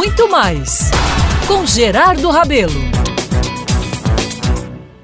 muito mais com Gerardo Rabelo.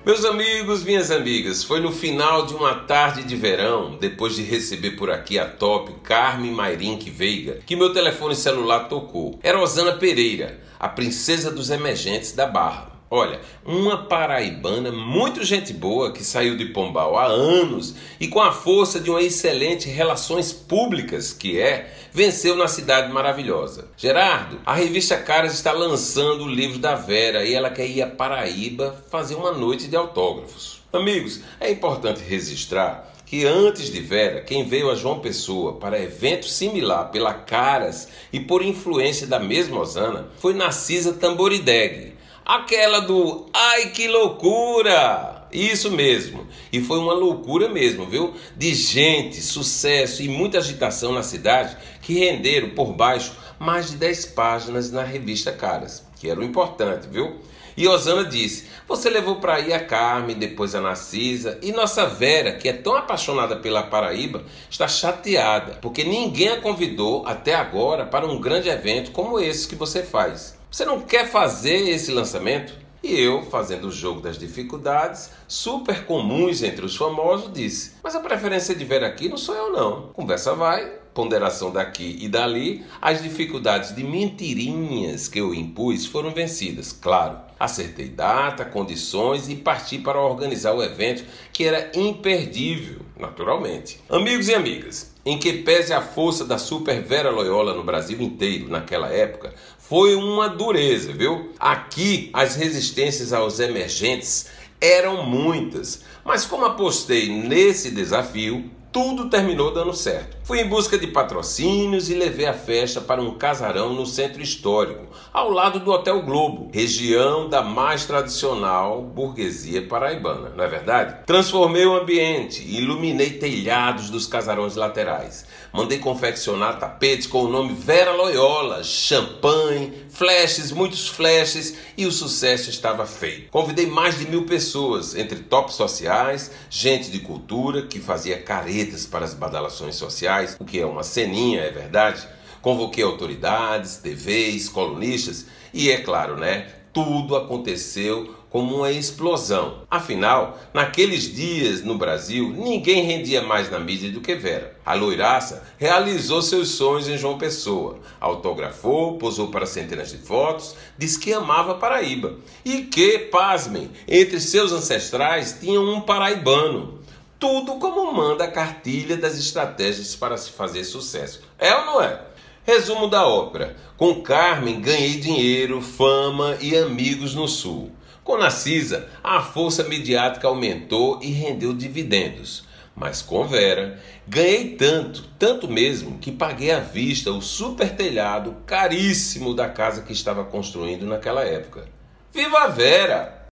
Meus amigos, minhas amigas, foi no final de uma tarde de verão, depois de receber por aqui a top Carmen Mairink Veiga, que meu telefone celular tocou. Era Osana Pereira, a princesa dos emergentes da Barra. Olha, uma paraibana muito gente boa que saiu de Pombal há anos e com a força de uma excelente relações públicas que é, venceu na cidade maravilhosa. Gerardo, a revista Caras está lançando o livro da Vera e ela quer ir a Paraíba fazer uma noite de autógrafos. Amigos, é importante registrar que antes de Vera, quem veio a João Pessoa para evento similar pela Caras e por influência da mesma Osana foi Narcisa Tamborideg Aquela do ai que loucura! Isso mesmo. E foi uma loucura mesmo, viu? De gente, sucesso e muita agitação na cidade que renderam por baixo mais de 10 páginas na revista Caras, que era o importante, viu? E Osana disse: Você levou para aí a Carmen, depois a Narcisa, e nossa Vera, que é tão apaixonada pela Paraíba, está chateada, porque ninguém a convidou até agora para um grande evento como esse que você faz. Você não quer fazer esse lançamento? E eu, fazendo o jogo das dificuldades, super comuns entre os famosos, disse: Mas a preferência de ver aqui não sou eu, não. Conversa vai, ponderação daqui e dali, as dificuldades de mentirinhas que eu impus foram vencidas, claro. Acertei data, condições e parti para organizar o evento que era imperdível, naturalmente. Amigos e amigas, em que pese a força da Super Vera Loyola no Brasil inteiro naquela época, foi uma dureza, viu? Aqui as resistências aos emergentes eram muitas, mas como apostei nesse desafio, tudo terminou dando certo. Fui em busca de patrocínios e levei a festa para um casarão no centro histórico, ao lado do Hotel Globo, região da mais tradicional burguesia paraibana, não é verdade? Transformei o ambiente, iluminei telhados dos casarões laterais. Mandei confeccionar tapetes com o nome Vera Loyola, champanhe, flashes, muitos flashes e o sucesso estava feito. Convidei mais de mil pessoas, entre tops sociais, gente de cultura que fazia para as badalações sociais, o que é uma ceninha, é verdade. Convoquei autoridades, TVs, colunistas e, é claro, né, tudo aconteceu como uma explosão. Afinal, naqueles dias no Brasil, ninguém rendia mais na mídia do que Vera. A loiraça realizou seus sonhos em João Pessoa, autografou, posou para centenas de fotos, disse que amava Paraíba e que, pasmem, entre seus ancestrais tinha um paraibano. Tudo como manda a cartilha das estratégias para se fazer sucesso. É ou não é? Resumo da ópera. Com Carmen ganhei dinheiro, fama e amigos no Sul. Com Narcisa, a força midiática aumentou e rendeu dividendos. Mas com Vera, ganhei tanto, tanto mesmo, que paguei à vista o super telhado caríssimo da casa que estava construindo naquela época. Viva a Vera!